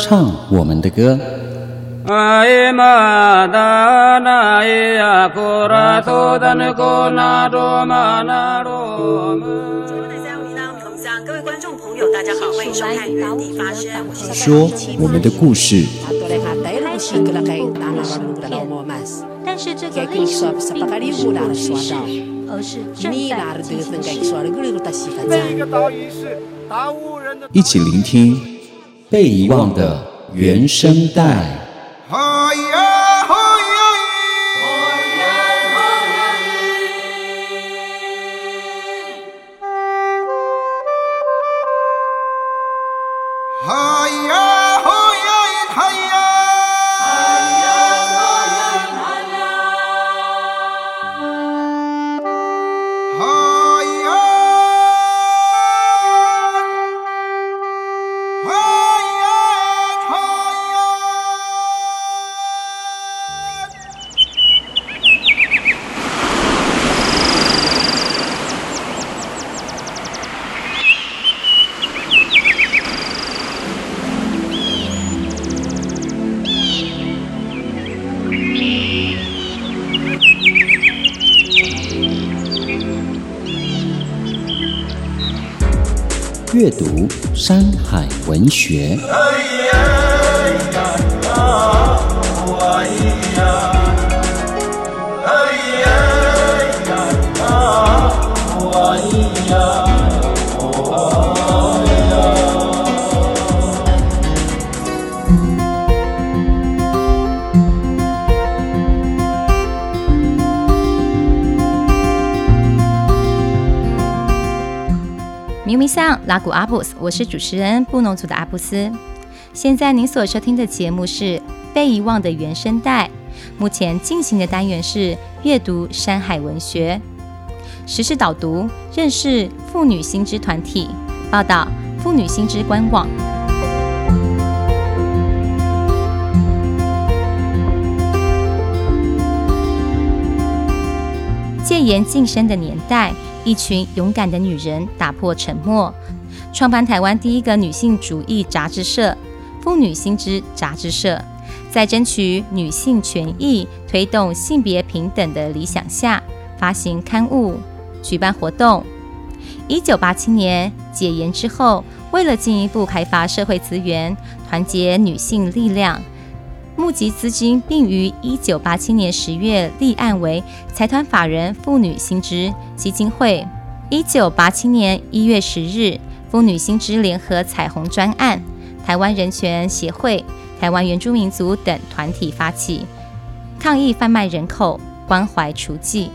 唱我们的歌。各位观众朋友，大家好，欢迎收看《原地发声》，说我们的故事。但是这个历史并不是故事，而是正在进行式。一起聆听被遗忘的原声带。阅读山海文学。明明像拉古阿布斯，我是主持人布农族的阿布斯。现在您所收听的节目是《被遗忘的原声带》，目前进行的单元是阅读山海文学、实时导读、认识妇女新知团体、报道妇女新知官网。戒严晋升的年代。一群勇敢的女人打破沉默，创办台湾第一个女性主义杂志社——妇女新知杂志社，在争取女性权益、推动性别平等的理想下，发行刊物、举办活动。一九八七年解严之后，为了进一步开发社会资源，团结女性力量，募集资金，并于一九八七年十月立案为财团法人妇女新知基金会。一九八七年一月十日，妇女新知联合彩虹专案、台湾人权协会、台湾原住民族等团体发起抗议贩卖人口、关怀除妓、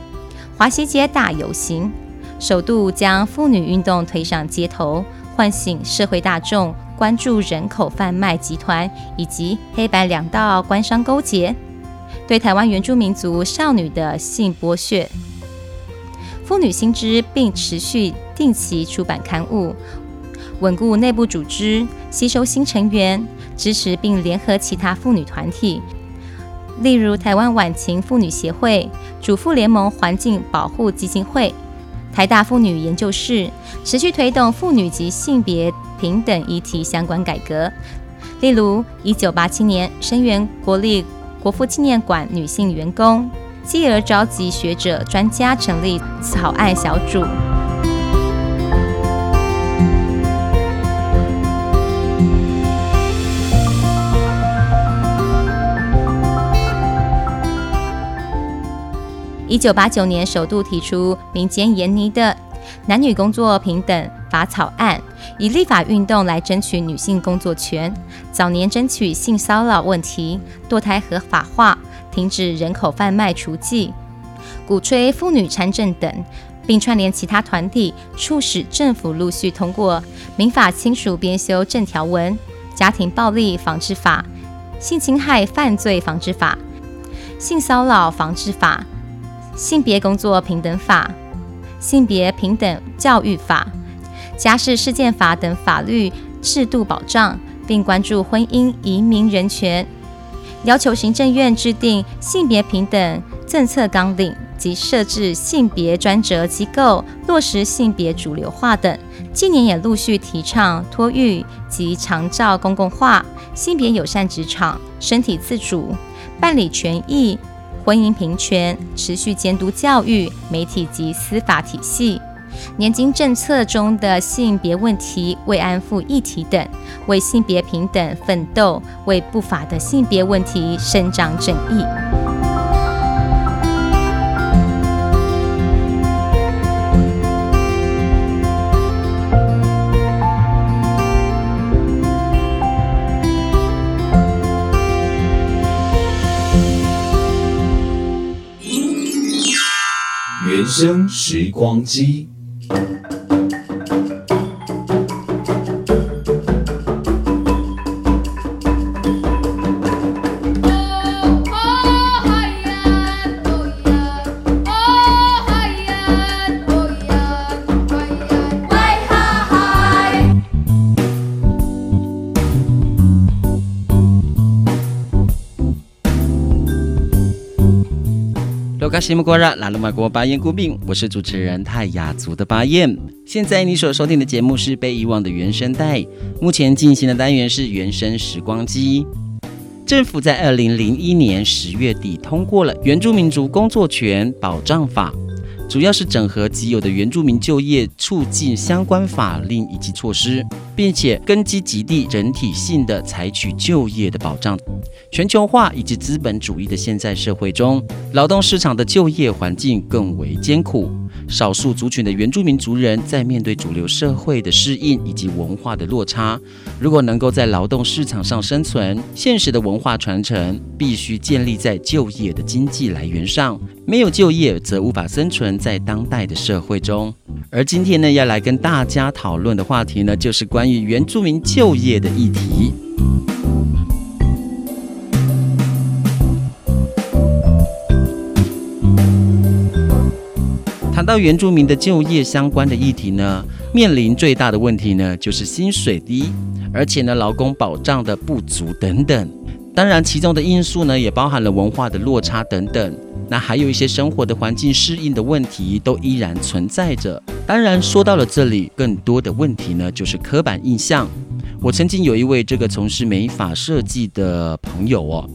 华西街大游行，首度将妇女运动推上街头，唤醒社会大众。关注人口贩卖集团以及黑白两道官商勾结，对台湾原住民族少女的性剥削。妇女新知并持续定期出版刊物，稳固内部组织，吸收新成员，支持并联合其他妇女团体，例如台湾晚晴妇女协会、主妇联盟环境保护基金会、台大妇女研究室，持续推动妇女及性别。平等议题相关改革，例如一九八七年声援国立国父纪念馆女性员工，继而召集学者专家成立草案小组。一九八九年首度提出民间研拟的男女工作平等法草案。以立法运动来争取女性工作权，早年争取性骚扰问题，堕胎合法化，停止人口贩卖雏妓，鼓吹妇女参政等，并串联其他团体，促使政府陆续通过民法亲属编修正条文、家庭暴力防治法、性侵害犯罪防治法、性骚扰防治法、性别工作平等法、性别平等教育法。家事事件法等法律制度保障，并关注婚姻移民人权，要求行政院制定性别平等政策纲领及设置性别专责机构，落实性别主流化等。近年也陆续提倡托育及长照公共化、性别友善职场、身体自主、办理权益、婚姻平权，持续监督教育、媒体及司法体系。年金政策中的性别问题、慰安妇议题等，为性别平等奋斗，为不法的性别问题伸张正义。原声时光机。西木瓜拉拉鲁玛国巴彦固病，我是主持人泰雅族的巴彦。现在你所收听的节目是被遗忘的原声带，目前进行的单元是原声时光机。政府在二零零一年十月底通过了《原住民族工作权保障法》。主要是整合既有的原住民就业促进相关法令以及措施，并且根基极地整体性的采取就业的保障。全球化以及资本主义的现在社会中，劳动市场的就业环境更为艰苦。少数族群的原住民族人在面对主流社会的适应以及文化的落差，如果能够在劳动市场上生存，现实的文化传承必须建立在就业的经济来源上。没有就业，则无法生存在当代的社会中。而今天呢，要来跟大家讨论的话题呢，就是关于原住民就业的议题。谈到原住民的就业相关的议题呢，面临最大的问题呢，就是薪水低，而且呢，劳工保障的不足等等。当然，其中的因素呢，也包含了文化的落差等等。那还有一些生活的环境适应的问题，都依然存在着。当然，说到了这里，更多的问题呢，就是刻板印象。我曾经有一位这个从事美发设计的朋友哦，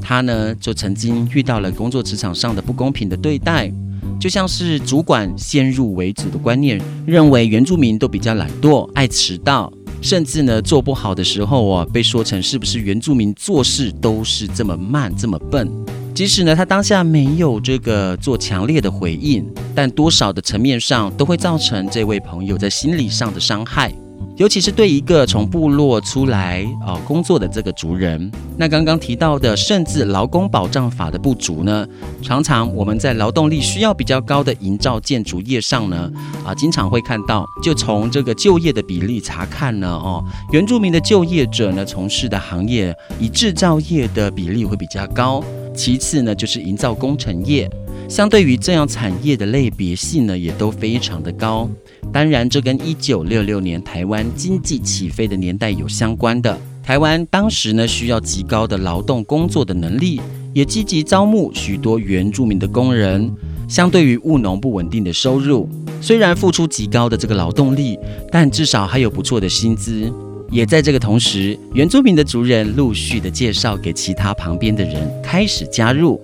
他呢就曾经遇到了工作职场上的不公平的对待。就像是主管先入为主的观念，认为原住民都比较懒惰、爱迟到，甚至呢做不好的时候啊，被说成是不是原住民做事都是这么慢、这么笨。即使呢他当下没有这个做强烈的回应，但多少的层面上都会造成这位朋友在心理上的伤害。尤其是对一个从部落出来啊工作的这个族人，那刚刚提到的，甚至劳工保障法的不足呢，常常我们在劳动力需要比较高的营造建筑业上呢，啊，经常会看到，就从这个就业的比例查看呢，哦，原住民的就业者呢，从事的行业以制造业的比例会比较高，其次呢就是营造工程业，相对于这样产业的类别性呢，也都非常的高。当然，这跟一九六六年台湾经济起飞的年代有相关的。台湾当时呢，需要极高的劳动工作的能力，也积极招募许多原住民的工人。相对于务农不稳定的收入，虽然付出极高的这个劳动力，但至少还有不错的薪资。也在这个同时，原住民的族人陆续的介绍给其他旁边的人，开始加入，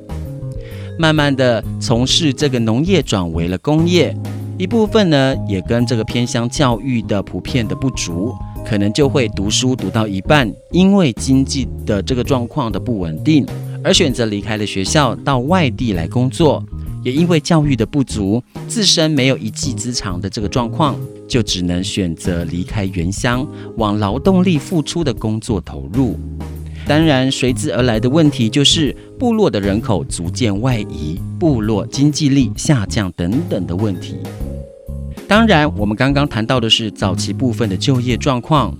慢慢的从事这个农业转为了工业。一部分呢，也跟这个偏乡教育的普遍的不足，可能就会读书读到一半，因为经济的这个状况的不稳定，而选择离开了学校，到外地来工作。也因为教育的不足，自身没有一技之长的这个状况，就只能选择离开原乡，往劳动力付出的工作投入。当然，随之而来的问题就是部落的人口逐渐外移，部落经济力下降等等的问题。当然，我们刚刚谈到的是早期部分的就业状况，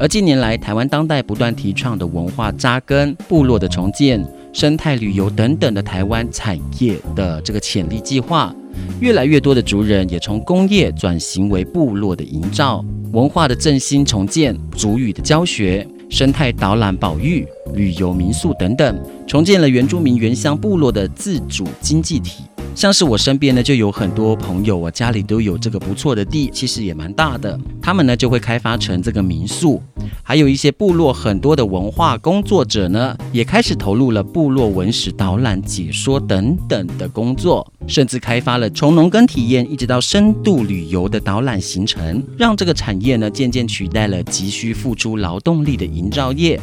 而近年来台湾当代不断提倡的文化扎根、部落的重建、生态旅游等等的台湾产业的这个潜力计划，越来越多的族人也从工业转型为部落的营造、文化的振兴重建、族语的教学，生态导览保育、旅游民宿等等，重建了原住民原乡部落的自主经济体。像是我身边呢，就有很多朋友我，家里都有这个不错的地，其实也蛮大的。他们呢就会开发成这个民宿，还有一些部落很多的文化工作者呢，也开始投入了部落文史导览、解说等等的工作，甚至开发了从农耕体验一直到深度旅游的导览行程，让这个产业呢渐渐取代了急需付出劳动力的营造业。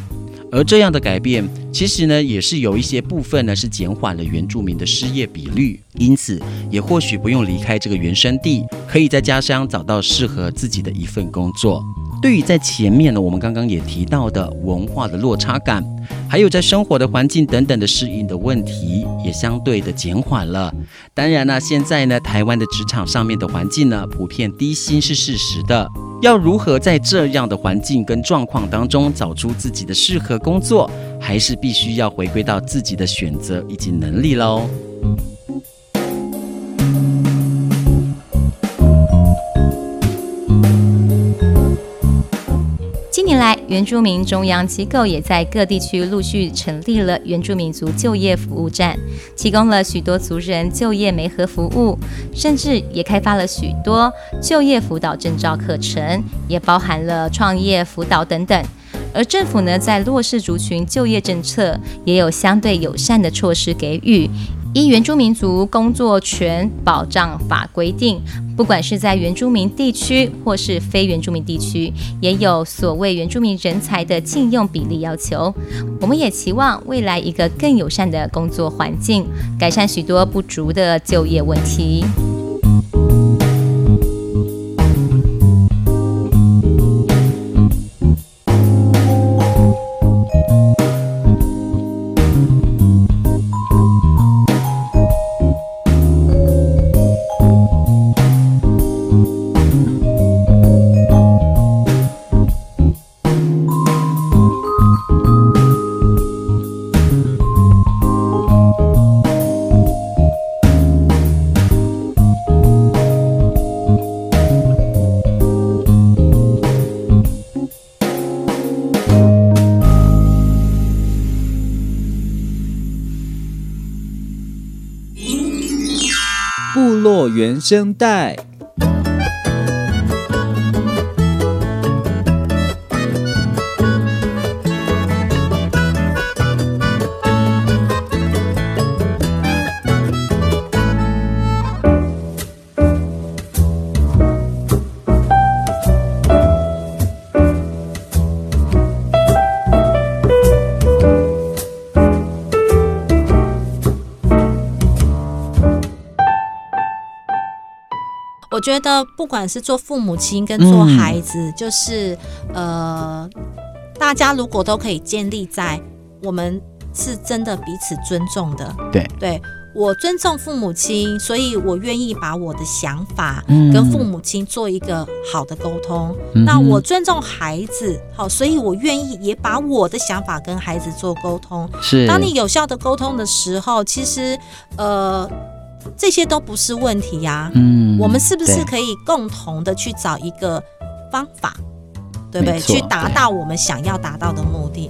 而这样的改变，其实呢，也是有一些部分呢，是减缓了原住民的失业比率，因此也或许不用离开这个原生地，可以在家乡找到适合自己的一份工作。对于在前面呢，我们刚刚也提到的文化的落差感，还有在生活的环境等等的适应的问题，也相对的减缓了。当然呢，现在呢，台湾的职场上面的环境呢，普遍低薪是事实的。要如何在这样的环境跟状况当中找出自己的适合工作，还是必须要回归到自己的选择以及能力喽。年来，原住民中央机构也在各地区陆续成立了原住民族就业服务站，提供了许多族人就业媒合服务，甚至也开发了许多就业辅导证照课程，也包含了创业辅导等等。而政府呢，在弱势族群就业政策也有相对友善的措施给予。依原住民族工作权保障法规定，不管是在原住民地区或是非原住民地区，也有所谓原住民人才的禁用比例要求。我们也期望未来一个更友善的工作环境，改善许多不足的就业问题。声带。觉得不管是做父母亲跟做孩子，嗯、就是呃，大家如果都可以建立在我们是真的彼此尊重的，对，对我尊重父母亲，所以我愿意把我的想法跟父母亲做一个好的沟通。嗯、那我尊重孩子，好，所以我愿意也把我的想法跟孩子做沟通。是，当你有效的沟通的时候，其实呃。这些都不是问题呀、啊，嗯，我们是不是可以共同的去找一个方法，对，对不对？去达到我们想要达到的目的。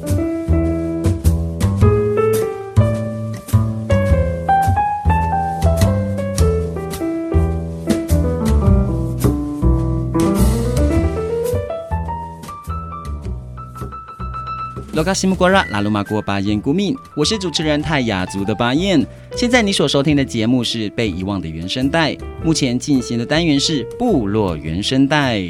罗卡西姆瓜拉拉鲁玛国巴彦古敏，我是主持人泰雅族的巴彦。现在你所收听的节目是被遗忘的原声带，目前进行的单元是部落原声带。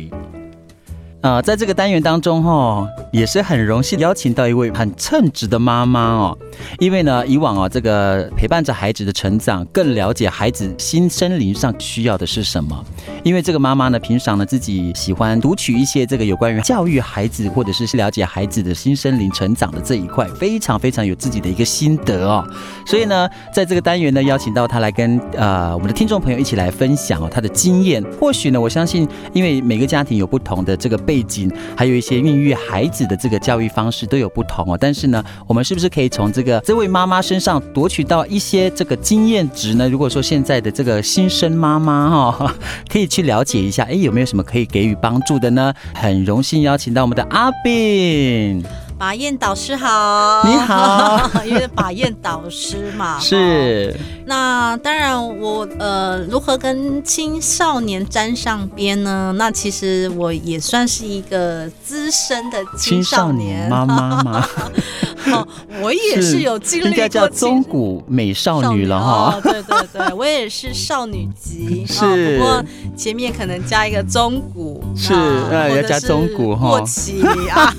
啊、呃，在这个单元当中，哈，也是很荣幸邀请到一位很称职的妈妈哦。因为呢，以往啊，这个陪伴着孩子的成长，更了解孩子心身灵上需要的是什么。因为这个妈妈呢，平常呢自己喜欢读取一些这个有关于教育孩子，或者是了解孩子的心身灵成长的这一块，非常非常有自己的一个心得哦。所以呢，在这个单元呢，邀请到她来跟呃我们的听众朋友一起来分享哦她的经验。或许呢，我相信，因为每个家庭有不同的这个。背景还有一些孕育孩子的这个教育方式都有不同哦，但是呢，我们是不是可以从这个这位妈妈身上夺取到一些这个经验值呢？如果说现在的这个新生妈妈哈，可以去了解一下，哎，有没有什么可以给予帮助的呢？很荣幸邀请到我们的阿炳。法燕导师好，你好，因为法燕导师嘛，是。那当然我，我呃，如何跟青少年沾上边呢？那其实我也算是一个资深的青少年妈妈嘛。哦，我也是有经历过，应该叫中古美少女了哈。哦，对对对，我也是少女级，是。哦，不过前面可能加一个中古，是，呃，要加中古哈。过期啊，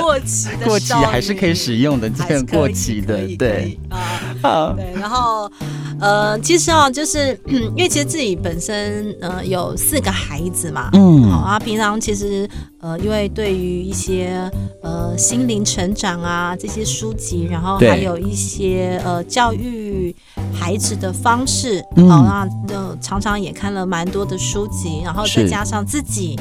过期的过期还是可以使用的，这个过期的，对。啊，对，然后。呃，其实啊，就是 因为其实自己本身呃有四个孩子嘛，嗯，好啊，平常其实呃，因为对于一些呃心灵成长啊这些书籍，然后还有一些呃教育孩子的方式，好、嗯，那就常常也看了蛮多的书籍，然后再加上自己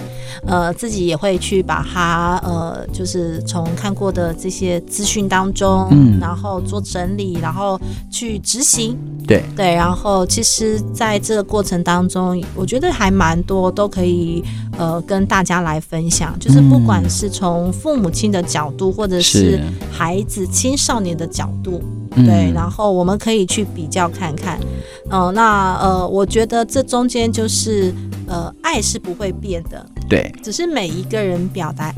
呃自己也会去把它呃就是从看过的这些资讯当中，嗯，然后做整理，然后去执行，对。对，然后其实在这个过程当中，我觉得还蛮多都可以呃跟大家来分享，就是不管是从父母亲的角度，或者是孩子青少年的角度，对，然后我们可以去比较看看，嗯、呃，那呃，我觉得这中间就是呃，爱是不会变的，对，只是每一个人表达。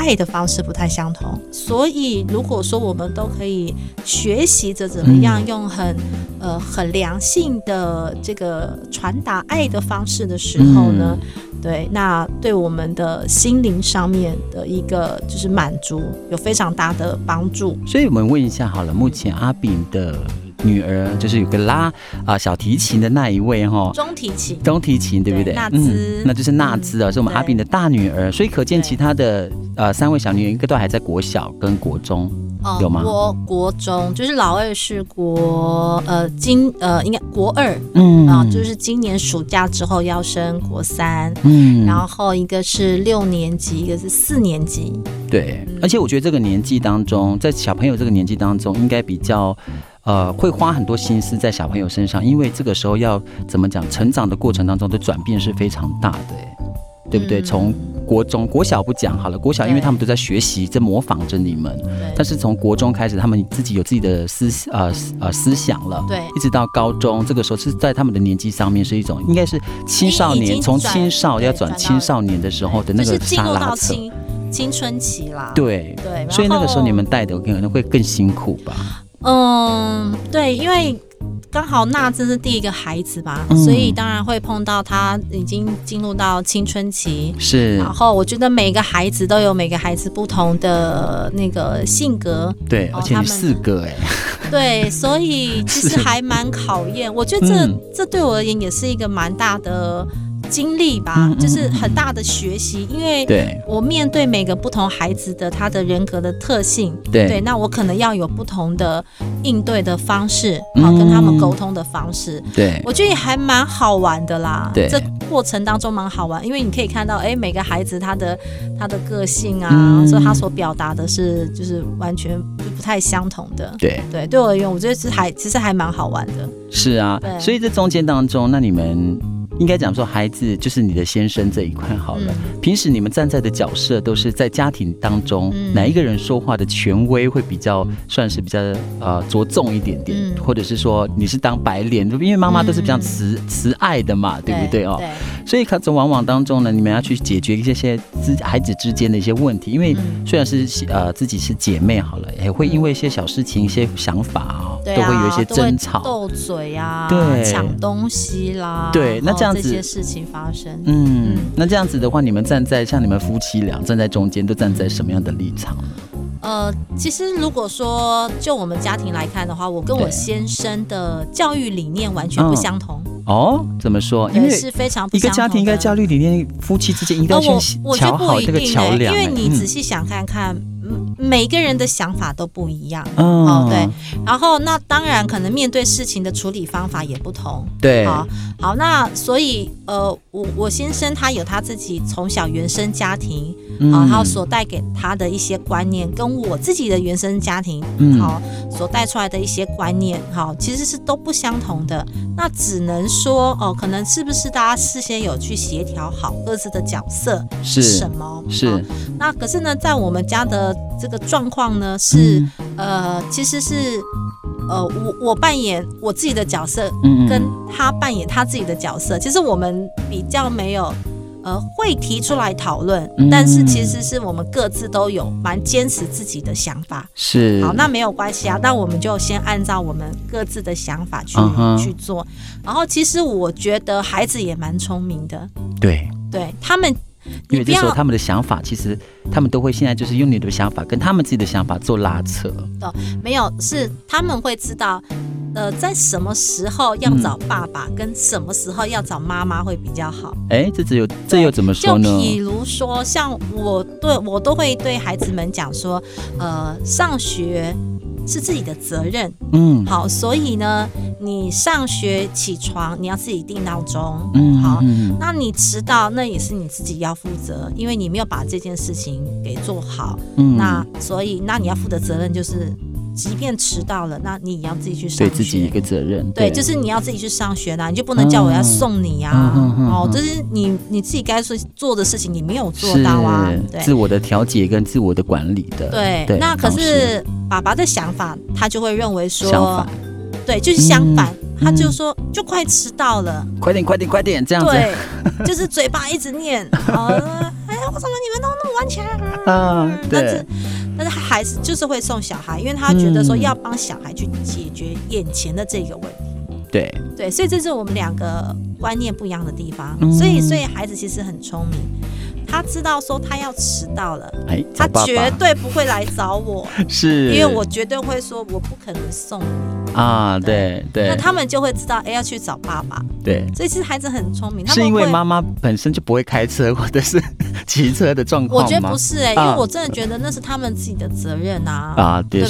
爱的方式不太相同，所以如果说我们都可以学习着怎么样用很、嗯、呃很良性的这个传达爱的方式的时候呢，嗯、对，那对我们的心灵上面的一个就是满足有非常大的帮助。所以我们问一下好了，目前阿炳的。女儿就是有个拉啊、呃、小提琴的那一位哈，中提琴，中提琴对不对？娜兹，那就是娜兹啊，是我们阿炳的大女儿，所以可见其他的呃三位小女儿应该都还在国小跟国中。哦、有吗？国国中就是老二是国呃今呃应该国二，嗯。啊，就是今年暑假之后要升国三，嗯，然后一个是六年级，一个是四年级。对，嗯、而且我觉得这个年纪当中，在小朋友这个年纪当中，应该比较呃会花很多心思在小朋友身上，因为这个时候要怎么讲，成长的过程当中的转变是非常大的，对不对？从国中、国小不讲好了，国小因为他们都在学习，在模仿着你们。但是从国中开始，他们自己有自己的思呃呃思想了。对。一直到高中，这个时候是在他们的年纪上面是一种，应该是青少年，从青少要转青少年的时候的那个沙拉扯。青青春期啦。对对。所以那个时候你们带的可能会更辛苦吧？嗯，对，因为。刚好娜兹是第一个孩子吧，嗯、所以当然会碰到他已经进入到青春期。是，然后我觉得每个孩子都有每个孩子不同的那个性格。对，而且四个哎。对，所以其实 还蛮考验。我觉得这、嗯、这对我而言也是一个蛮大的。经历吧，就是很大的学习，因为我面对每个不同孩子的他的人格的特性，对，对，那我可能要有不同的应对的方式，好、嗯、跟他们沟通的方式，对，我觉得也还蛮好玩的啦。对，这过程当中蛮好玩，因为你可以看到，哎，每个孩子他的他的个性啊，嗯、所以他所表达的是就是完全不太相同的。对对，对我而言，我觉得是还其实还蛮好玩的。是啊，对，所以这中间当中，那你们。应该讲说，孩子就是你的先生这一块好了。嗯、平时你们站在的角色都是在家庭当中，嗯、哪一个人说话的权威会比较算是比较呃着重一点点，嗯、或者是说你是当白脸，因为妈妈都是比较慈、嗯、慈爱的嘛，对不对哦？对。所以可从往往当中呢，你们要去解决一些些之孩子之间的一些问题，因为虽然是呃自己是姐妹好了，也会因为一些小事情、一些想法哦，都会有一些争吵、斗嘴啊，对，抢东西啦，对，那这样子。这些事情发生，嗯，那这样子的话，你们站在像你们夫妻俩站在中间，都站在什么样的立场呢？呃，其实如果说就我们家庭来看的话，我跟我先生的教育理念完全不相同。哦，怎么说？因为是非常不相同的。一个家庭应该教育理念，夫妻之间应该去桥好这个桥梁。因为你仔细想看看。每个人的想法都不一样，哦，对，然后那当然可能面对事情的处理方法也不同，对，好，好，那所以呃，我我先生他有他自己从小原生家庭，啊，然后所带给他的一些观念，跟我自己的原生家庭，好，所带出来的一些观念，好，其实是都不相同的。那只能说哦，可能是不是大家事先有去协调好各自的角色是什么？是。哦、那可是呢，在我们家的这个状况呢，是、嗯、呃，其实是呃，我我扮演我自己的角色，嗯，跟他扮演他自己的角色。其实我们比较没有。呃，会提出来讨论，但是其实是我们各自都有蛮坚持自己的想法。是，好，那没有关系啊，那我们就先按照我们各自的想法去、uh. 去做。然后，其实我觉得孩子也蛮聪明的。对，对他们，因为这时候他们的想法，其实他们都会现在就是用你的想法跟他们自己的想法做拉扯。哦，没有，是他们会知道。呃，在什么时候要找爸爸，跟什么时候要找妈妈会比较好？哎、欸，这只有这又怎么说呢？就比如说，像我对我都会对孩子们讲说，呃，上学是自己的责任，嗯，好，所以呢，你上学起床你要自己定闹钟，嗯，好，那你迟到那也是你自己要负责，因为你没有把这件事情给做好，嗯，那所以那你要负的责任就是。即便迟到了，那你也要自己去上学，对自己一个责任。对，对就是你要自己去上学啦，你就不能叫我要送你呀、啊。嗯、哦，就是你你自己该做做的事情，你没有做到啊。对，自我的调节跟自我的管理的。对，对那可是爸爸的想法，他就会认为说，对，就是相反，嗯、他就说就快迟到了，快点快点快点这样子。对，就是嘴巴一直念，哎呀，为什么你们都那么晚起来啊？对。但是还是就是会送小孩，因为他觉得说要帮小孩去解决眼前的这个问题。对对，所以这是我们两个观念不一样的地方。所以所以孩子其实很聪明。他知道说他要迟到了，哎，他绝对不会来找我，是因为我绝对会说我不可能送你啊，对对。那他们就会知道，哎，要去找爸爸。对，所以其实孩子很聪明。是因为妈妈本身就不会开车或者是 骑车的状况吗？我觉得不是哎，因为我真的觉得那是他们自己的责任啊，啊，对不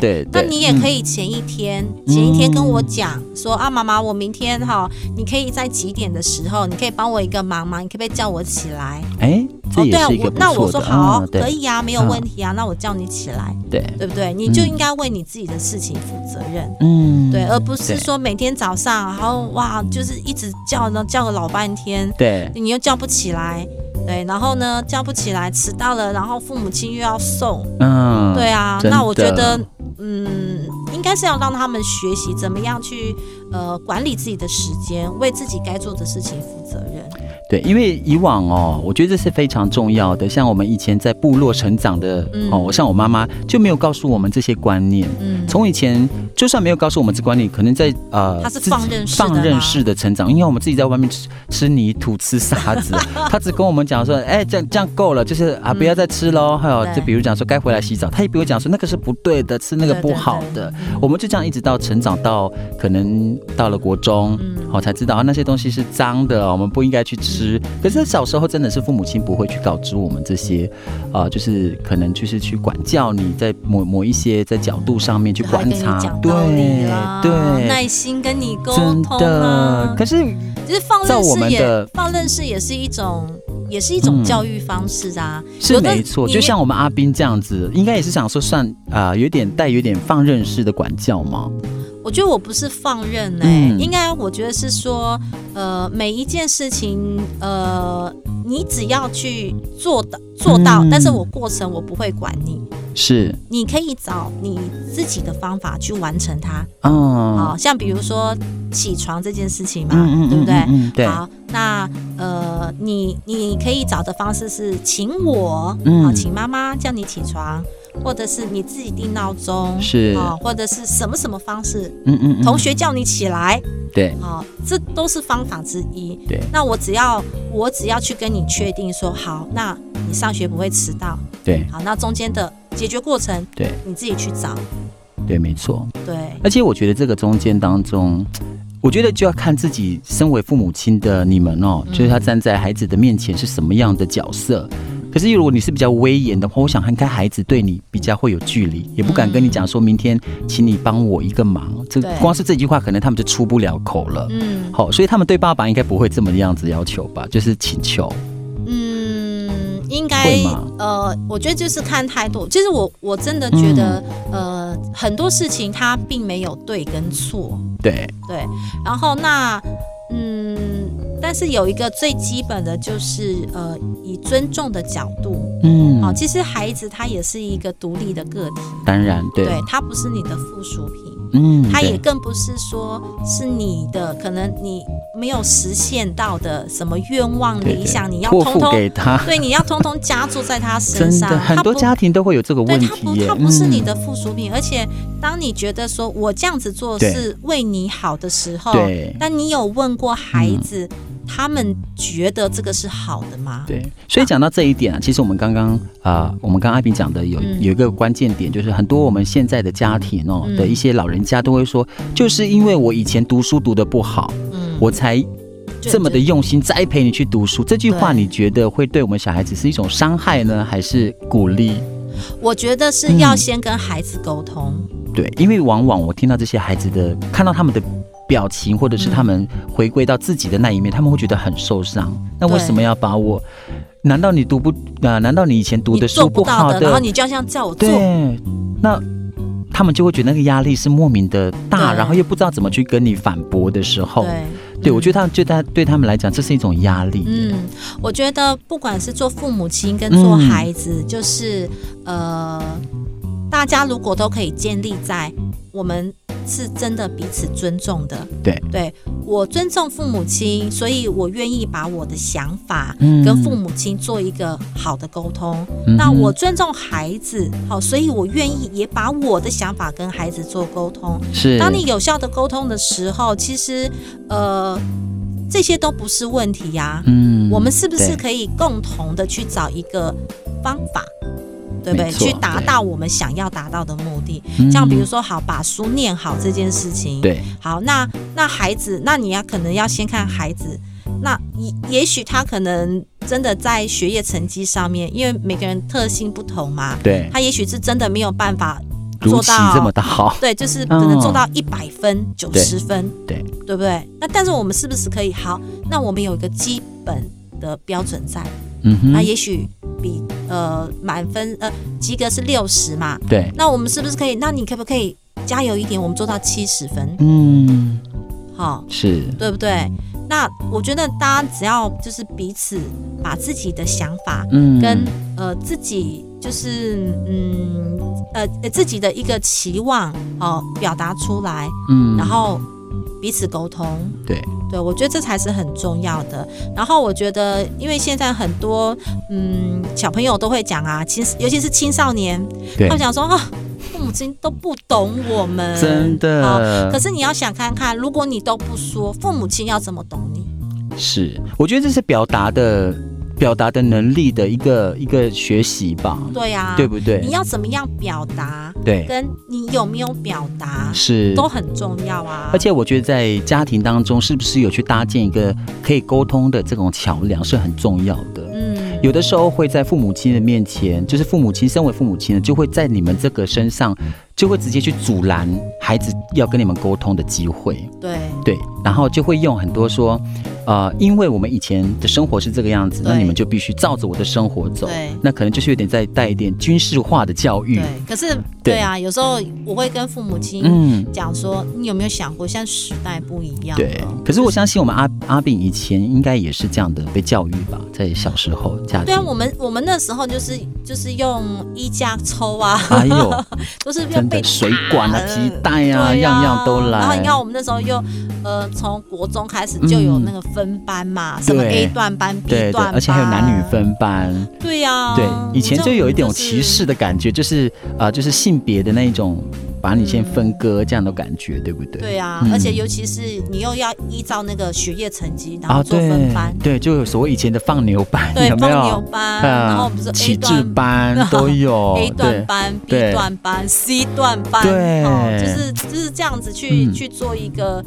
对？对。那你也可以前一天前一天跟我讲说啊，妈妈，我明天哈，你可以在几点的时候，你可以帮我一个忙吗？你可不可以叫我起来？哎。哦，对啊，我那我说好，可以啊，没有问题啊，那我叫你起来，对，对不对？你就应该为你自己的事情负责任，嗯，对，而不是说每天早上，然后哇，就是一直叫呢，叫个老半天，对，你又叫不起来，对，然后呢，叫不起来，迟到了，然后父母亲又要送，嗯，对啊，那我觉得，嗯，应该是要让他们学习怎么样去呃管理自己的时间，为自己该做的事情负责任。对，因为以往哦，我觉得这是非常重要的。像我们以前在部落成长的、嗯、哦，像我妈妈就没有告诉我们这些观念。嗯，从以前就算没有告诉我们这观念，可能在呃，他是放任式放任式的成长，因为我们自己在外面吃吃泥土、吃沙子，他只跟我们讲说，哎，这样这样够了，就是啊，不要再吃喽。还有，就比如讲说该回来洗澡，他也不会讲说那个是不对的，吃那个不好的。我们就这样一直到成长到可能到了国中，好、哦、才知道啊那些东西是脏的，我们不应该去吃。可是小时候真的是父母亲不会去告知我们这些，啊、呃，就是可能就是去管教你在某某一些在角度上面去观察，对对，耐心跟你沟通啊。可是就是放任式也放任式也是一种也是一种教育方式啊，嗯、是没错。就像我们阿斌这样子，应该也是想说算啊、呃，有点带有点放任式的管教嘛。我觉得我不是放任哎、欸，嗯、应该我觉得是说，呃，每一件事情，呃，你只要去做到做到，嗯、但是我过程我不会管你，是，你可以找你自己的方法去完成它。哦，好像比如说起床这件事情嘛，对不对？嗯、对。好，那呃，你你可以找的方式是请我，嗯、好，请妈妈叫你起床。或者是你自己定闹钟，是。啊，或者是什么什么方式，嗯嗯，嗯，同学叫你起来，对，啊，这都是方法之一。对，那我只要我只要去跟你确定说好，那你上学不会迟到，对，好，那中间的解决过程，对，你自己去找，对，没错，对。而且我觉得这个中间当中，我觉得就要看自己身为父母亲的你们哦，就是他站在孩子的面前是什么样的角色。可是，如果你是比较威严的话，我想应该孩子对你比较会有距离，也不敢跟你讲说明天请你帮我一个忙。这光是这句话，可能他们就出不了口了。嗯，好，所以他们对爸爸应该不会这么样子要求吧，就是请求。嗯，应该呃，我觉得就是看态度。其实我我真的觉得，嗯、呃，很多事情它并没有对跟错。对对，然后那嗯，但是有一个最基本的就是呃，以尊重的角度，嗯，好，其实孩子他也是一个独立的个体，当然对，对，他不是你的附属品。嗯，他也更不是说是你的，可能你没有实现到的什么愿望理想，你要通通给他，对，你要通通加注在他身上。很多家庭都会有这个问题。他不，他不是你的附属品，嗯，而且当你觉得说我这样子做是为你好的时候，对，但你有问过孩子？嗯他们觉得这个是好的吗？对，所以讲到这一点啊，其实我们刚刚啊、呃，我们刚刚阿秉讲的有有一个关键点，就是很多我们现在的家庭哦的一些老人家都会说，就是因为我以前读书读的不好，嗯，我才这么的用心栽培你去读书。这句话你觉得会对我们小孩子是一种伤害呢，还是鼓励？我觉得是要先跟孩子沟通。对，因为往往我听到这些孩子的，看到他们的。表情，或者是他们回归到自己的那一面，嗯、他们会觉得很受伤。那为什么要把我？难道你读不啊？难道你以前读的书不好的，的，然后你就要这样叫我做？对，那他们就会觉得那个压力是莫名的大，然后又不知道怎么去跟你反驳的时候，对，对我觉得他就他对他们来讲，这是一种压力。嗯，我觉得不管是做父母亲跟做孩子，嗯、就是呃，大家如果都可以建立在我们。是真的彼此尊重的，对对，我尊重父母亲，所以我愿意把我的想法跟父母亲做一个好的沟通。嗯、那我尊重孩子，好，所以我愿意也把我的想法跟孩子做沟通。是，当你有效的沟通的时候，其实呃，这些都不是问题呀。嗯，我们是不是可以共同的去找一个方法？对不对？去达到我们想要达到的目的，像比如说，好把书念好这件事情。对，好，那那孩子，那你要可能要先看孩子，那也也许他可能真的在学业成绩上面，因为每个人特性不同嘛。对，他也许是真的没有办法做到这么的好。对，就是可能做到一百分、九十分。对，对不对？那但是我们是不是可以好？那我们有一个基本的标准在。嗯哼，那也许。比呃满分呃及格是六十嘛？对。那我们是不是可以？那你可不可以加油一点？我们做到七十分？嗯，好，是对不对？那我觉得大家只要就是彼此把自己的想法，嗯，跟呃自己就是嗯呃自己的一个期望哦表达出来，嗯，然后彼此沟通，对。对，我觉得这才是很重要的。然后我觉得，因为现在很多嗯小朋友都会讲啊，青尤其是青少年，他们讲说啊，父母亲都不懂我们，真的。可是你要想看看，如果你都不说，父母亲要怎么懂你？是，我觉得这是表达的。表达的能力的一个一个学习吧，对呀、啊，对不对？你要怎么样表达？对，跟你有没有表达是都很重要啊。而且我觉得在家庭当中，是不是有去搭建一个可以沟通的这种桥梁是很重要的。嗯，有的时候会在父母亲的面前，就是父母亲身为父母亲呢，就会在你们这个身上。就会直接去阻拦孩子要跟你们沟通的机会。对对，然后就会用很多说，呃，因为我们以前的生活是这个样子，那你们就必须照着我的生活走。对，那可能就是有点在带一点军事化的教育。对，可是对啊，有时候我会跟父母亲嗯讲说，你有没有想过，现在时代不一样。对，可是我相信我们阿阿炳以前应该也是这样的被教育吧，在小时候家庭。对啊，我们我们那时候就是就是用衣架抽啊，还有都是用。水管啊，皮带啊，样样都来。然后你看，我们那时候又，呃，从国中开始就有那个分班嘛，什么 A 段班、B 段班，而且还有男女分班。对呀，对，以前就有一种歧视的感觉，就是啊，就是性别的那一种。把你先分割这样的感觉，对不对？对啊，而且尤其是你又要依照那个学业成绩，然后做分班。对，就有所谓以前的放牛班，对，放牛班，然后不是启智班 都有，A 段班、B 段班、C 段班，对，就是就是这样子去去做一个，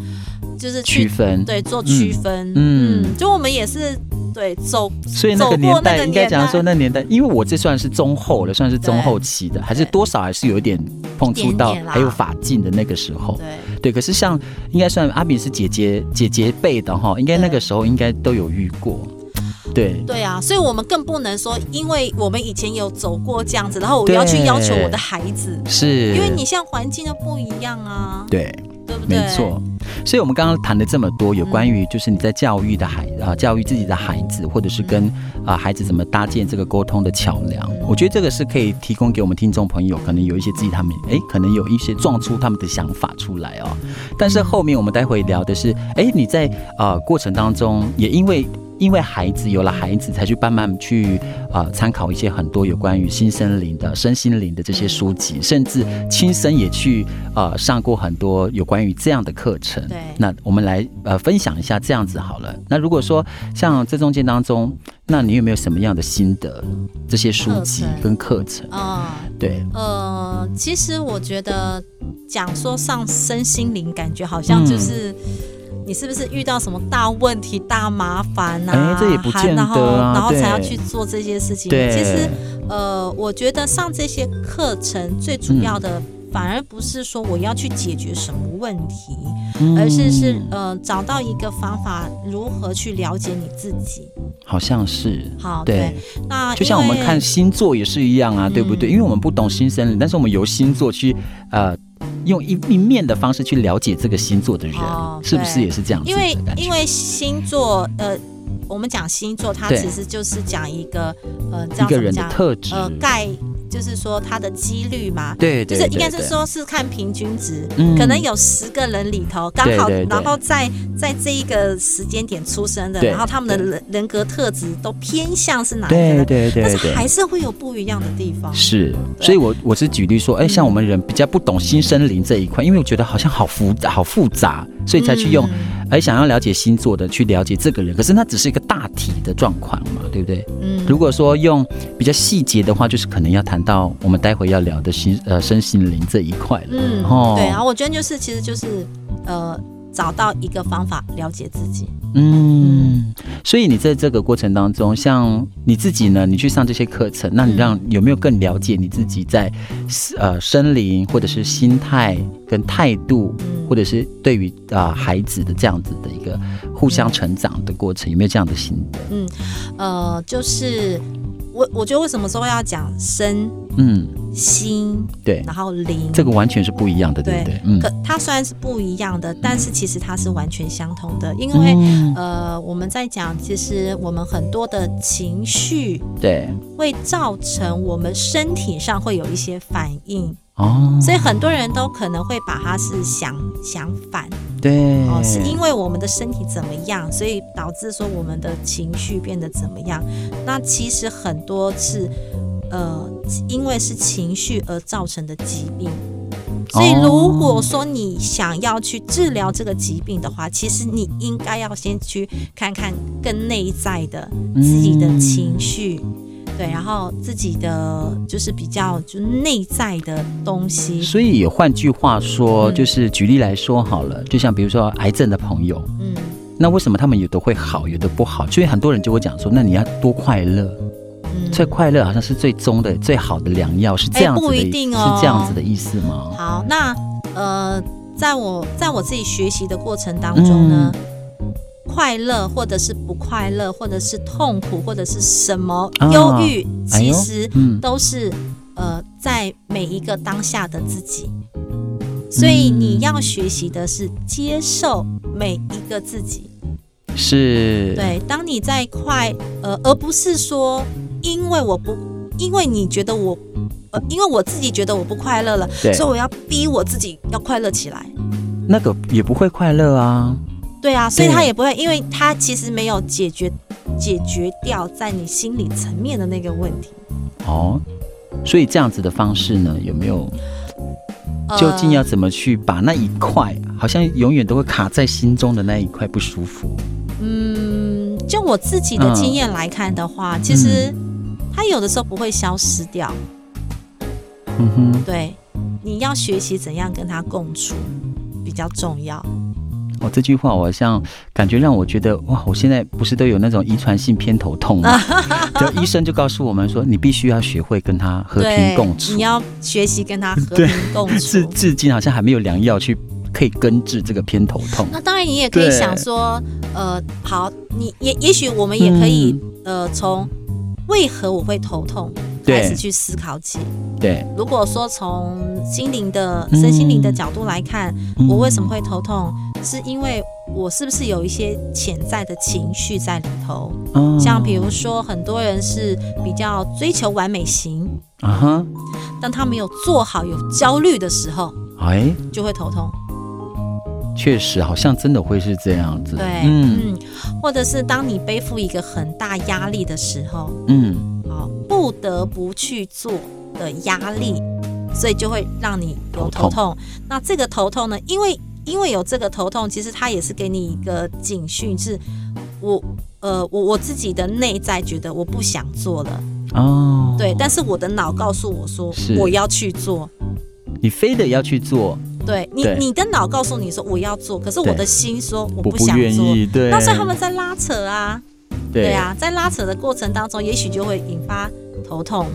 就是区分，对，做区分。嗯，就我们也是。对，走，所以那个年代应该讲说那年代，因为我这算是中后了，算是中后期的，还是多少还是有一点碰触到，还有法禁的那个时候。对对，可是像应该算阿炳是姐姐姐姐辈的哈，应该那个时候应该都有遇过。对对啊，所以我们更不能说，因为我们以前有走过这样子，然后我要去要求我的孩子，是，因为你像环境都不一样啊。对。对不对？没错，所以我们刚刚谈了这么多，有关于就是你在教育的孩啊，教育自己的孩子，或者是跟啊孩子怎么搭建这个沟通的桥梁，我觉得这个是可以提供给我们听众朋友，可能有一些自己他们哎，可能有一些撞出他们的想法出来哦。但是后面我们待会聊的是，哎，你在啊过程当中也因为。因为孩子有了孩子，才去慢慢去啊、呃、参考一些很多有关于新生灵的身心灵的这些书籍，甚至亲身也去啊、呃、上过很多有关于这样的课程。对，那我们来呃分享一下这样子好了。那如果说像这中间当中，那你有没有什么样的心得？这些书籍跟课程啊，嗯、对，呃，其实我觉得讲说上身心灵，感觉好像就是。嗯你是不是遇到什么大问题、大麻烦啊？哎，这也不见得啊，然后，然后才要去做这些事情。对，其实，呃，我觉得上这些课程最主要的，反而不是说我要去解决什么问题，嗯、而是是呃找到一个方法，如何去了解你自己。好像是。好，对。对那就像我们看星座也是一样啊，对不对？嗯、因为我们不懂新生灵，但是我们由星座去呃。用一一面的方式去了解这个星座的人，哦、是不是也是这样子？因为因为星座，呃，我们讲星座，它其实就是讲一个呃，这样一个人的特质，呃，概。就是说它的几率嘛，对，就是应该是说是看平均值，可能有十个人里头刚好，然后在在这一个时间点出生的，然后他们的人人格特质都偏向是哪一个？对对对，但是还是会有不一样的地方。是，所以我我是举例说，哎，像我们人比较不懂新生灵这一块，因为我觉得好像好复杂，好复杂，所以才去用。哎想要了解星座的，去了解这个人，可是那只是一个大体的状况嘛，对不对？嗯。如果说用比较细节的话，就是可能要谈到我们待会要聊的心呃身心灵这一块了。嗯，哦，对啊，我觉得就是其实就是呃找到一个方法了解自己。嗯，所以你在这个过程当中，像你自己呢，你去上这些课程，那你让有没有更了解你自己在呃身灵或者是心态跟态度，或者是对于啊、呃、孩子的这样子的一个互相成长的过程，有没有这样的心得？嗯，呃，就是。我我觉得为什么说要讲身，嗯，心，对，然后灵，这个完全是不一样的，对不对？嗯，可它虽然是不一样的，但是其实它是完全相同的，因为、嗯、呃，我们在讲，其实我们很多的情绪，对，会造成我们身体上会有一些反应。哦，所以很多人都可能会把它是想想反，对，哦，是因为我们的身体怎么样，所以导致说我们的情绪变得怎么样。那其实很多是，呃，因为是情绪而造成的疾病。所以如果说你想要去治疗这个疾病的话，其实你应该要先去看看更内在的自己的情绪。对，然后自己的就是比较就内在的东西。所以也换句话说，嗯、就是举例来说好了，就像比如说癌症的朋友，嗯，那为什么他们有的会好，有的不好？所以很多人就会讲说，那你要多快乐，嗯，最快乐好像是最终的最好的良药，是这样子的，不一定哦，是这样子的意思吗？好，那呃，在我在我自己学习的过程当中呢。嗯快乐，或者是不快乐，或者是痛苦，或者是什么忧郁，其实都是呃，在每一个当下的自己。所以你要学习的是接受每一个自己。是。对，当你在快，呃，而不是说，因为我不，因为你觉得我，呃，因为我自己觉得我不快乐了，所以我要逼我自己要快乐起来。那个也不会快乐啊。对啊，所以他也不会，因为他其实没有解决解决掉在你心理层面的那个问题。哦，所以这样子的方式呢，有没有？究竟要怎么去把那一块，好像永远都会卡在心中的那一块不舒服？嗯，就我自己的经验来看的话，嗯、其实他有的时候不会消失掉。嗯哼，对，你要学习怎样跟他共处比较重要。哦，这句话我好像感觉让我觉得哇，我现在不是都有那种遗传性偏头痛吗？就医生就告诉我们说，你必须要学会跟他和平共处，你要学习跟他和平共处。至至今好像还没有良药去可以根治这个偏头痛？那当然，你也可以想说，呃，好，你也也许我们也可以，嗯、呃，从为何我会头痛开始去思考起。对，如果说从心灵的身心灵的角度来看，嗯、我为什么会头痛？是因为我是不是有一些潜在的情绪在里头？嗯、像比如说，很多人是比较追求完美型啊哈，当他没有做好，有焦虑的时候，哎，就会头痛。确实，好像真的会是这样子。对，嗯，嗯，或者是当你背负一个很大压力的时候，嗯，好，不得不去做的压力，所以就会让你有头痛。头痛。那这个头痛呢，因为因为有这个头痛，其实它也是给你一个警讯，是我呃我我自己的内在觉得我不想做了哦，对，但是我的脑告诉我说我要去做，你非得要去做，对你对。你的脑告诉你说我要做，可是我的心说我不想做，对，对，那所以他们在拉扯啊，对，对啊，在拉扯的过程当中，也许就会引发头痛。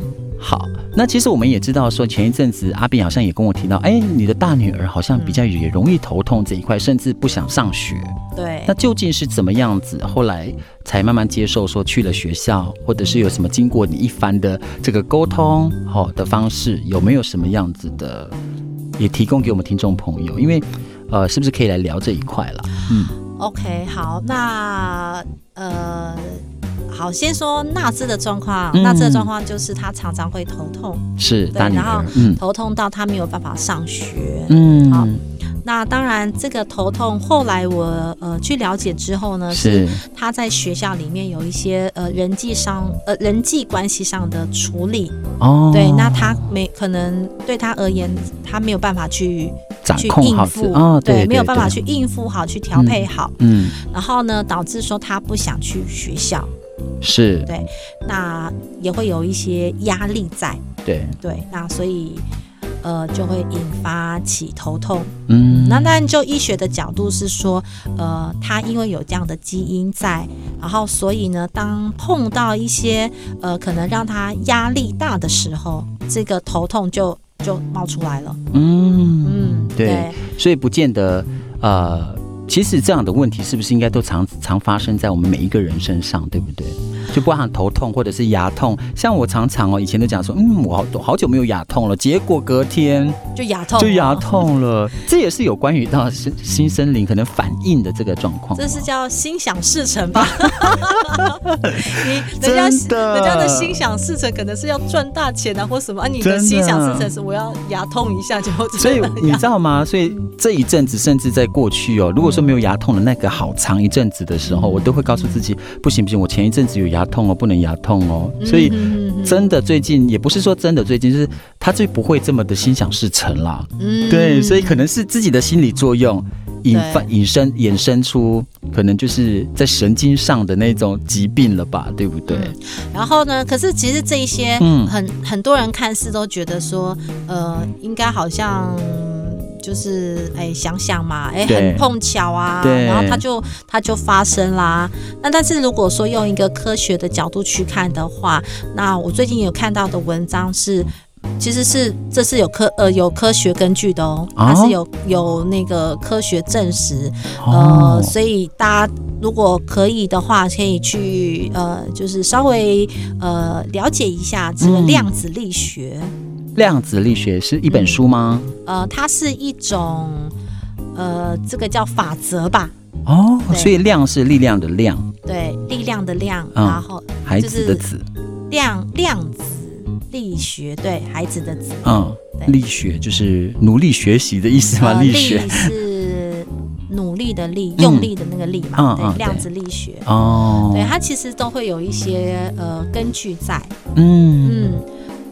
好，那其实我们也知道，说前一阵子阿斌好像也跟我提到，哎，你的大女儿好像比较也容易头痛这一块，甚至不想上学。对，那究竟是怎么样子？后来才慢慢接受，说去了学校，或者是有什么经过你一番的这个沟通好的方式，有没有什么样子的，也提供给我们听众朋友？因为，呃，是不是可以来聊这一块了？嗯，OK，好，那呃。好，先说纳兹的状况。纳兹的状况就是他常常会头痛，是，对，然后头痛到他没有办法上学。嗯，好，那当然这个头痛后来我呃去了解之后呢，是他在学校里面有一些呃人际上呃人际关系上的处理。哦，对，那他没可能对他而言，他没有办法去去应付，哦，对，没有办法去应付好，去调配好。嗯，然后呢，导致说他不想去学校。是。对，那也会有一些压力在，对。对，那所以呃就会引发起头痛，嗯，那当然就医学的角度是说，呃，他因为有这样的基因在，然后所以呢，当碰到一些呃可能让他压力大的时候，这个头痛就就冒出来了，嗯嗯，对，对，所以不见得呃。其实这样的问题是不是应该都常常发生在我们每一个人身上，对不对？就包含头痛或者是牙痛，像我常常哦，以前都讲说，嗯，我好好久没有牙痛了，结果隔天就牙痛，就牙痛了。这也是有关于到新新森林可能反应的这个状况。这是叫心想事成吧？你人家的人家的心想事成可能是要赚大钱啊，或什么啊？你的心想事成是我要牙痛一下就。所以你知道吗？所以这一阵子，甚至在过去哦，如果说没有牙痛的那个好长一阵子的时候，我都会告诉自己，不行不行，我前一阵子有牙痛哦，不能牙痛哦。所以真的最近也不是说真的最近，就是他最不会这么的心想事成啦。嗯，对，所以可能是自己的心理作用引发引申衍生出可能就是在神经上的那种疾病了吧，对不对？嗯、然后呢，可是其实这一些嗯，很很多人看似都觉得说，呃，应该好像。就是哎，想想嘛，哎，很碰巧啊，然后它就它就发生啦。那但是如果说用一个科学的角度去看的话，那我最近有看到的文章是，其实是这是有科呃有科学根据的哦，它是有有那个科学证实，呃，所以大家如果可以的话，可以去呃，就是稍微呃了解一下这个量子力学。量子力学是一本书吗？呃，它是一种，呃，这个叫法则吧。哦，所以量是力量的量。对，力量的量，然后孩子的子。量量子力学，对，孩子的子。嗯，力学就是努力学习的意思吗？力学是努力的力，用力的那个力嘛。对，量子力学。哦，对，它其实都会有一些呃根据在。嗯嗯，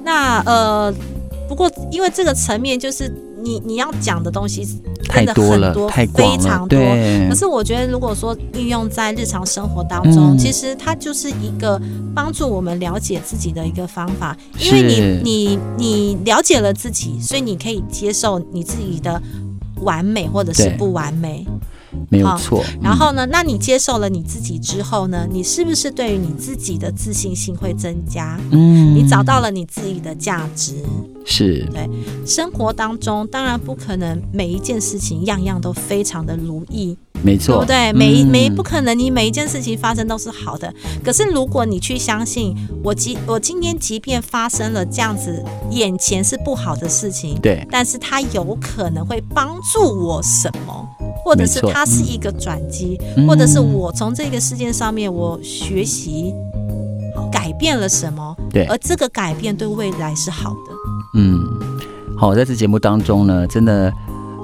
那呃。不过，因为这个层面就是你你要讲的东西真的很多，太多了，太广了，非常多。可是我觉得，如果说运用在日常生活当中，嗯、其实它就是一个帮助我们了解自己的一个方法。因为你你你了解了自己，所以你可以接受你自己的完美或者是不完美。没有错。然后呢，那你接受了你自己之后呢，你是不是对于你自己的自信心会增加？嗯，你找到了你自己的价值。是。对，生活当中当然不可能每一件事情样样都非常的如意。没错，对不对？每一每不可能，你每一件事情发生都是好的。可是如果你去相信我，即我今天即便发生了这样子，眼前是不好的事情，对，但是它有可能会帮助我什么，或者是它是一个转机，或者是我从这个事件上面我学习，改变了什么，对，而这个改变对未来是好的。嗯，好，在这节目当中呢，真的。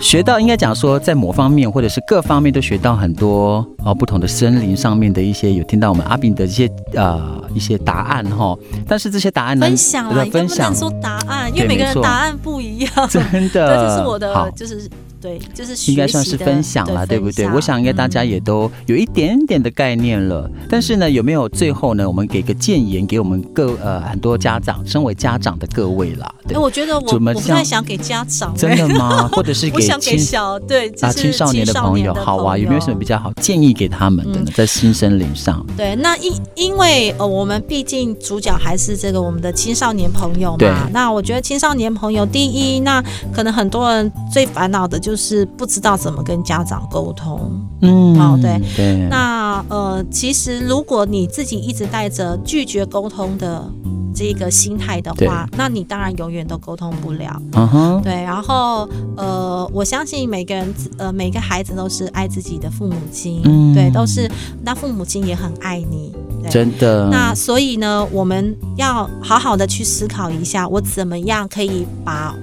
学到应该讲说，在某方面或者是各方面都学到很多哦，不同的森林上面的一些有听到我们阿炳的一些呃一些答案哈，但是这些答案呢，分享了，分享说答案，因为每个人答案不一样，真的，这就是我的就是。对，就是应该算是分享了，对，不对？我想应该大家也都有一点点的概念了。嗯、但是呢，有没有最后呢？我们给个建言，给我们各呃很多家长，身为家长的各位啦。对，我觉得我我不太想给家长，真的吗？或者是 给青给小对啊青少年的朋友，好啊，有没有什么比较好建议给他们的呢？在新森林上，嗯、对，那因因为呃，我们毕竟主角还是这个我们的青少年朋友嘛。对那我觉得青少年朋友，第一，那可能很多人最烦恼的就是不知道。怎么跟家长沟通？嗯，好，对对。那呃，其实如果你自己一直带着拒绝沟通的这个心态的话，那你当然永远都沟通不了。嗯哼，对。然后呃，我相信每个人呃，每个孩子都是爱自己的父母亲，嗯，对，都是。那父母亲也很爱你，对，真的。那所以呢，我们要好好的去思考一下，我怎么样可以把。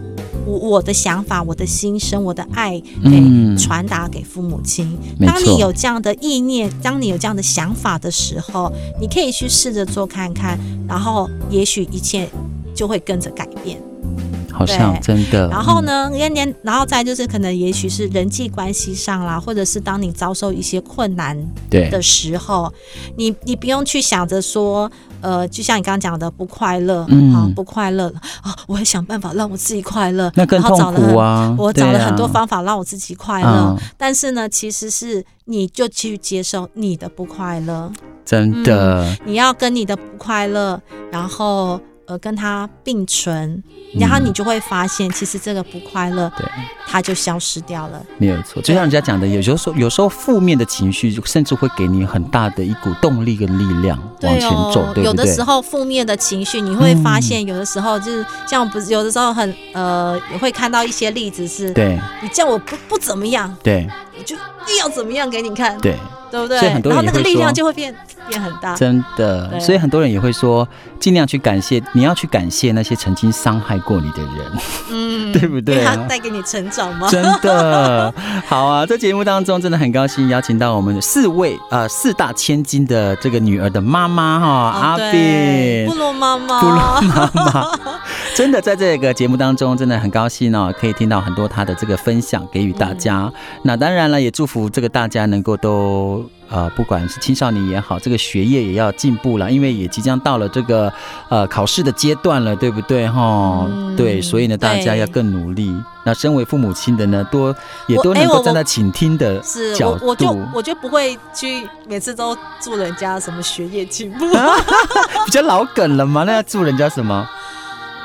我我的想法，我的心声，我的爱，给传达给父母亲。嗯、当你有这样的意念，当你有这样的想法的时候，你可以去试着做看看，然后也许一切就会跟着改变。好像真的。然后呢，连连，然后再就是可能，也许是人际关系上啦，或者是当你遭受一些困难的时候，你你不用去想着说，呃，就像你刚刚讲的不快乐，嗯，啊，不快乐啊，我会想办法让我自己快乐，那更痛苦啊。我找了很多方法让我自己快乐，但是呢，其实是你就去接受你的不快乐，真的，你要跟你的不快乐，然后。呃，跟他并存，然后你就会发现，其实这个不快乐，对，它就消失掉了。没有错，就像人家讲的，有时候有时候负面的情绪，甚至会给你很大的一股动力跟力量往前走，对？有的时候负面的情绪，你会发现，有的时候就是像不是有的时候很呃，也会看到一些例子是，对，你叫我不不怎么样，对，我就硬要怎么样给你看，对。对不对？所以很多然后那个力量就会变变很大。真的，所以很多人也会说，尽量去感谢，你要去感谢那些曾经伤害过你的人，嗯，对不对？他带给你成长吗？真的，好啊！在节目当中，真的很高兴邀请到我们四位呃四大千金的这个女儿的妈妈哈，阿秉，部落妈妈，部落妈妈，真的在这个节目当中，真的很高兴哦，可以听到很多他的这个分享，给予大家。嗯、那当然了，也祝福这个大家能够都。呃，不管是青少年也好，这个学业也要进步了，因为也即将到了这个呃考试的阶段了，对不对哈？嗯、对，所以呢，大家要更努力。那身为父母亲的呢，多也都能够站在倾听的角度。我，我，我就我就不会去每次都祝人家什么学业进步，比较老梗了嘛？那要祝人家什么？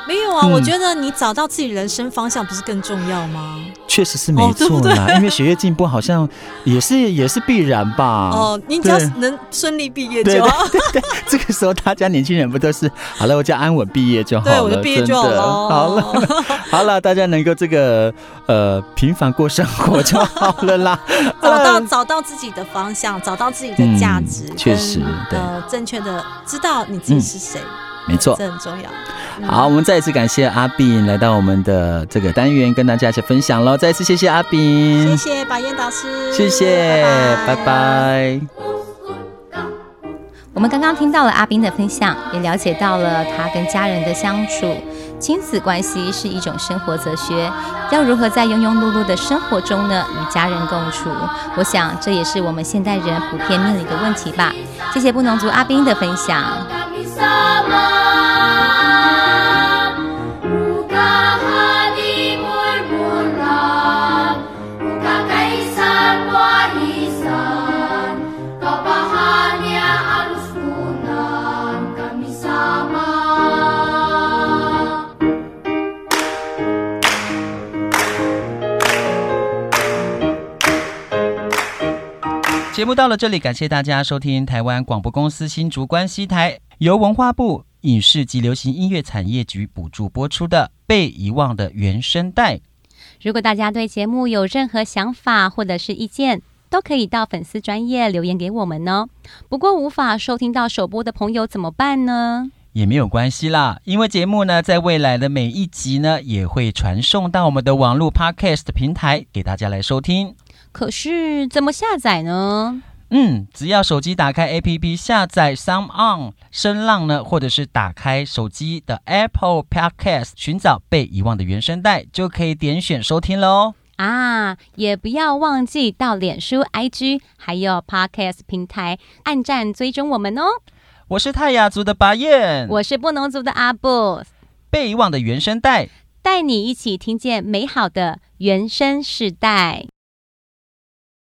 没有啊，嗯、我觉得你找到自己人生方向不是更重要吗？确实是没错啦，哦、因为学业进步好像也是也是必然吧。哦，你只要能顺利毕业就好。对，对，对，对，这个时候大家年轻人不都是好了，我就安稳毕业就好了。对，我就毕业就好了。好了，好了，大家能够这个呃平凡过生活就好了啦。找到找到自己的方向，找到自己的价值，嗯、确实对呃正确的知道你自己是谁。嗯没错，这很重要。好，我们再一次感谢阿炳来到我们的这个单元，跟大家一起分享喽。再一次谢谢阿炳，谢谢白燕导师，谢谢，拜拜。拜拜。我们刚刚听到了阿斌的分享，也了解到了他跟家人的相处。亲子关系是一种生活哲学，要如何在庸庸碌碌的生活中呢，与家人共处？我想这也是我们现代人普遍面临的问题吧。谢谢布农族阿斌的分享。节目到了这里感谢大家收听台湾广播公司新竹关西台由文化部影视及流行音乐产业局补助播出的《被遗忘的原声带》。如果大家对节目有任何想法或者是意见，都可以到粉丝专页留言给我们哦。不过无法收听到首播的朋友怎么办呢？也没有关系啦，因为节目呢，在未来的每一集呢，也会传送到我们的网络 Podcast 平台给大家来收听。可是怎么下载呢？嗯，只要手机打开 APP 下载 Sound On 声浪呢，或者是打开手机的 Apple Podcast 寻找被遗忘的原声带，就可以点选收听了哦。啊，也不要忘记到脸书、IG 还有 Podcast 平台按赞追踪我们哦。我是泰雅族的巴彦，我是布农族的阿布，被遗忘的原声带，带你一起听见美好的原声世代。